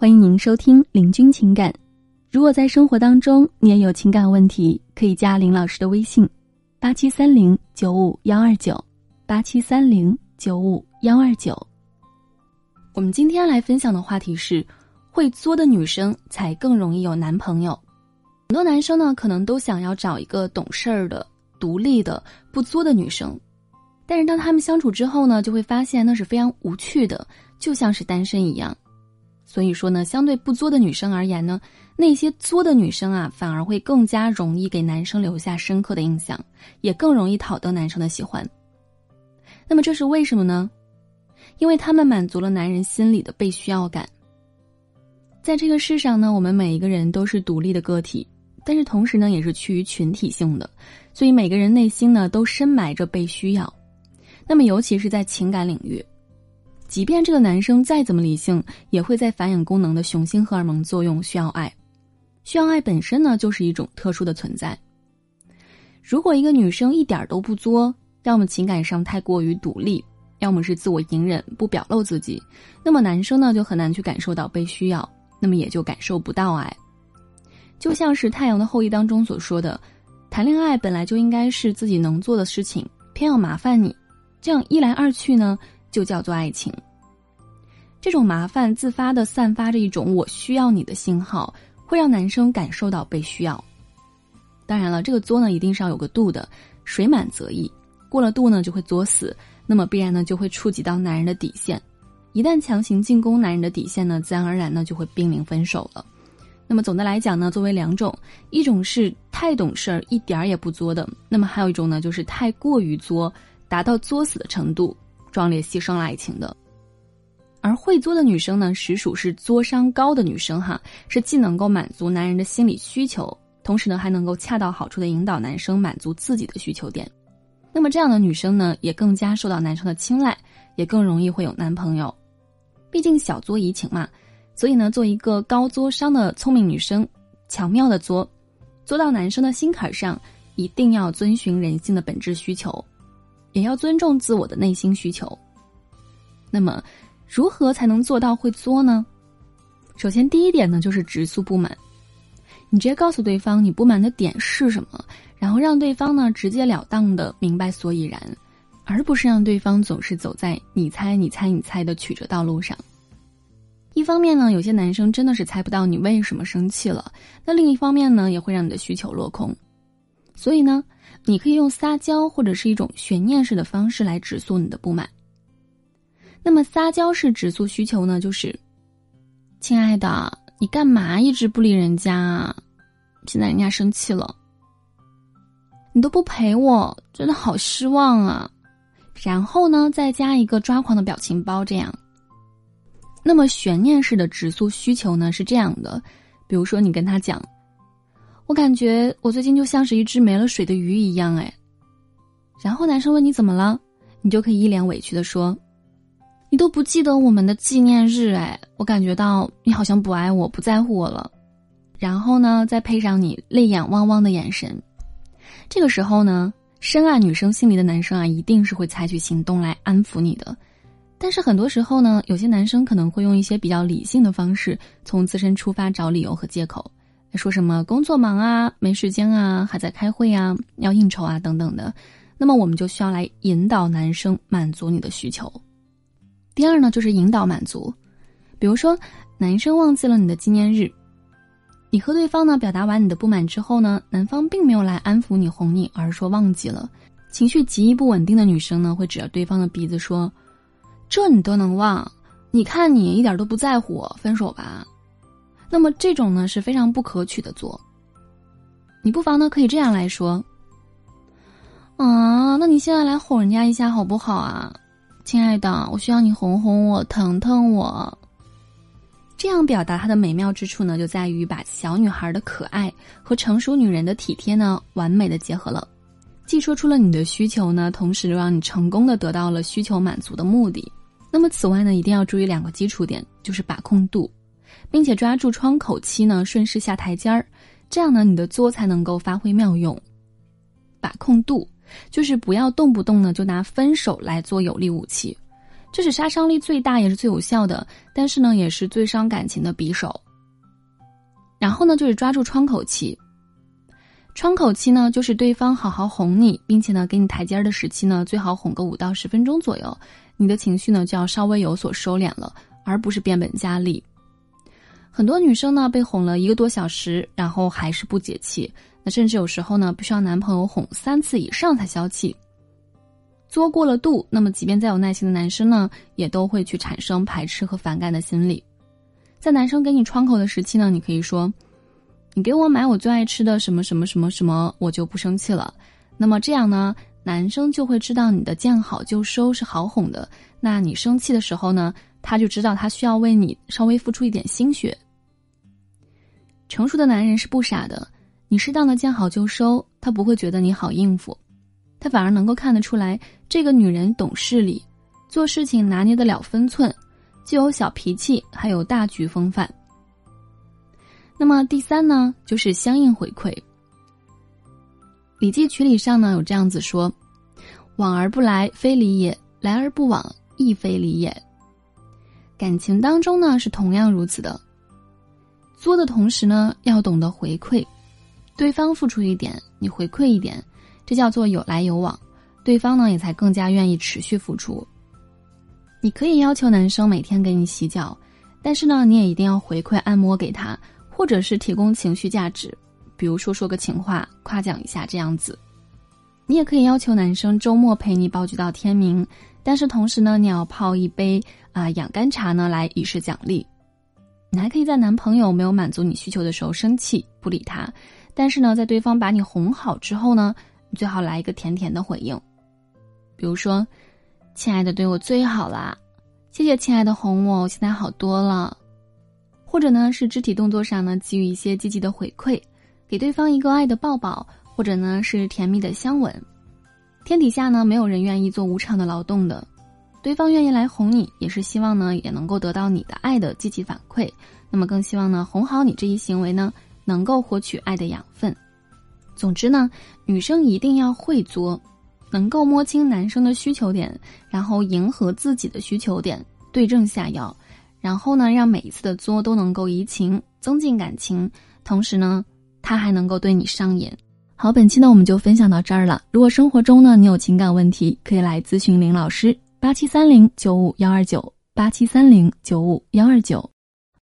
欢迎您收听《林军情感》。如果在生活当中你也有情感问题，可以加林老师的微信：八七三零九五幺二九，八七三零九五幺二九。我们今天来分享的话题是：会作的女生才更容易有男朋友。很多男生呢，可能都想要找一个懂事儿的、独立的、不作的女生，但是当他们相处之后呢，就会发现那是非常无趣的，就像是单身一样。所以说呢，相对不作的女生而言呢，那些作的女生啊，反而会更加容易给男生留下深刻的印象，也更容易讨得男生的喜欢。那么这是为什么呢？因为他们满足了男人心里的被需要感。在这个世上呢，我们每一个人都是独立的个体，但是同时呢，也是趋于群体性的，所以每个人内心呢，都深埋着被需要。那么尤其是在情感领域。即便这个男生再怎么理性，也会在繁衍功能的雄性荷尔蒙作用需要爱，需要爱本身呢就是一种特殊的存在。如果一个女生一点都不作，要么情感上太过于独立，要么是自我隐忍不表露自己，那么男生呢就很难去感受到被需要，那么也就感受不到爱。就像是《太阳的后裔》当中所说的，谈恋爱本来就应该是自己能做的事情，偏要麻烦你，这样一来二去呢。就叫做爱情。这种麻烦自发的散发着一种我需要你的信号，会让男生感受到被需要。当然了，这个作呢一定是要有个度的，水满则溢，过了度呢就会作死，那么必然呢就会触及到男人的底线。一旦强行进攻男人的底线呢，自然而然呢就会濒临分手了。那么总的来讲呢，作为两种，一种是太懂事儿一点儿也不作的，那么还有一种呢就是太过于作，达到作死的程度。壮烈牺牲了爱情的，而会作的女生呢，实属是作商高的女生哈，是既能够满足男人的心理需求，同时呢还能够恰到好处的引导男生满足自己的需求点。那么这样的女生呢，也更加受到男生的青睐，也更容易会有男朋友。毕竟小作怡情嘛，所以呢，做一个高作商的聪明女生，巧妙的作，作到男生的心坎上，一定要遵循人性的本质需求。也要尊重自我的内心需求。那么，如何才能做到会作呢？首先，第一点呢，就是直诉不满。你直接告诉对方你不满的点是什么，然后让对方呢直截了当的明白所以然，而不是让对方总是走在你猜你猜你猜的曲折道路上。一方面呢，有些男生真的是猜不到你为什么生气了；那另一方面呢，也会让你的需求落空。所以呢。你可以用撒娇或者是一种悬念式的方式来直诉你的不满。那么撒娇式直诉需求呢，就是，亲爱的，你干嘛一直不理人家啊？现在人家生气了，你都不陪我，真的好失望啊！然后呢，再加一个抓狂的表情包，这样。那么悬念式的直诉需求呢，是这样的，比如说你跟他讲。我感觉我最近就像是一只没了水的鱼一样，哎。然后男生问你怎么了，你就可以一脸委屈的说：“你都不记得我们的纪念日，哎，我感觉到你好像不爱我，不在乎我了。”然后呢，再配上你泪眼汪汪的眼神，这个时候呢，深爱女生心里的男生啊，一定是会采取行动来安抚你的。但是很多时候呢，有些男生可能会用一些比较理性的方式，从自身出发找理由和借口。说什么工作忙啊，没时间啊，还在开会啊，要应酬啊等等的，那么我们就需要来引导男生满足你的需求。第二呢，就是引导满足，比如说男生忘记了你的纪念日，你和对方呢表达完你的不满之后呢，男方并没有来安抚你哄你，而是说忘记了，情绪极易不稳定的女生呢会指着对方的鼻子说：“这你都能忘？你看你一点都不在乎我，分手吧。”那么这种呢是非常不可取的做。你不妨呢可以这样来说。啊，那你现在来哄人家一下好不好啊，亲爱的，我需要你哄哄我，疼疼我。这样表达它的美妙之处呢，就在于把小女孩的可爱和成熟女人的体贴呢，完美的结合了，既说出了你的需求呢，同时又让你成功的得到了需求满足的目的。那么此外呢，一定要注意两个基础点，就是把控度。并且抓住窗口期呢，顺势下台阶儿，这样呢，你的作才能够发挥妙用。把控度就是不要动不动呢就拿分手来做有力武器，这是杀伤力最大也是最有效的，但是呢，也是最伤感情的匕首。然后呢，就是抓住窗口期。窗口期呢，就是对方好好哄你，并且呢给你台阶儿的时期呢，最好哄个五到十分钟左右，你的情绪呢就要稍微有所收敛了，而不是变本加厉。很多女生呢被哄了一个多小时，然后还是不解气，那甚至有时候呢不需要男朋友哄三次以上才消气。作过了度，那么即便再有耐心的男生呢，也都会去产生排斥和反感的心理。在男生给你窗口的时期呢，你可以说：“你给我买我最爱吃的什么什么什么什么，我就不生气了。”那么这样呢，男生就会知道你的见好就收是好哄的。那你生气的时候呢，他就知道他需要为你稍微付出一点心血。成熟的男人是不傻的，你适当的见好就收，他不会觉得你好应付。他反而能够看得出来，这个女人懂事理，做事情拿捏得了分寸，既有小脾气，还有大局风范。那么第三呢，就是相应回馈。《礼记曲礼》上呢有这样子说：“往而不来，非礼也；来而不往，亦非礼也。”感情当中呢是同样如此的，作的同时呢要懂得回馈，对方付出一点，你回馈一点。这叫做有来有往，对方呢也才更加愿意持续付出。你可以要求男生每天给你洗脚，但是呢，你也一定要回馈按摩给他，或者是提供情绪价值，比如说说个情话，夸奖一下这样子。你也可以要求男生周末陪你煲剧到天明，但是同时呢，你要泡一杯啊养肝茶呢来以示奖励。你还可以在男朋友没有满足你需求的时候生气不理他，但是呢，在对方把你哄好之后呢。你最好来一个甜甜的回应，比如说：“亲爱的，对我最好啦，谢谢亲爱的哄我，现在好多了。”或者呢，是肢体动作上呢给予一些积极的回馈，给对方一个爱的抱抱，或者呢是甜蜜的香吻。天底下呢没有人愿意做无偿的劳动的，对方愿意来哄你，也是希望呢也能够得到你的爱的积极反馈。那么更希望呢哄好你这一行为呢能够获取爱的养分。总之呢，女生一定要会作，能够摸清男生的需求点，然后迎合自己的需求点，对症下药，然后呢，让每一次的作都能够移情，增进感情，同时呢，他还能够对你上瘾。好，本期呢我们就分享到这儿了。如果生活中呢你有情感问题，可以来咨询林老师，八七三零九五幺二九，八七三零九五幺二九。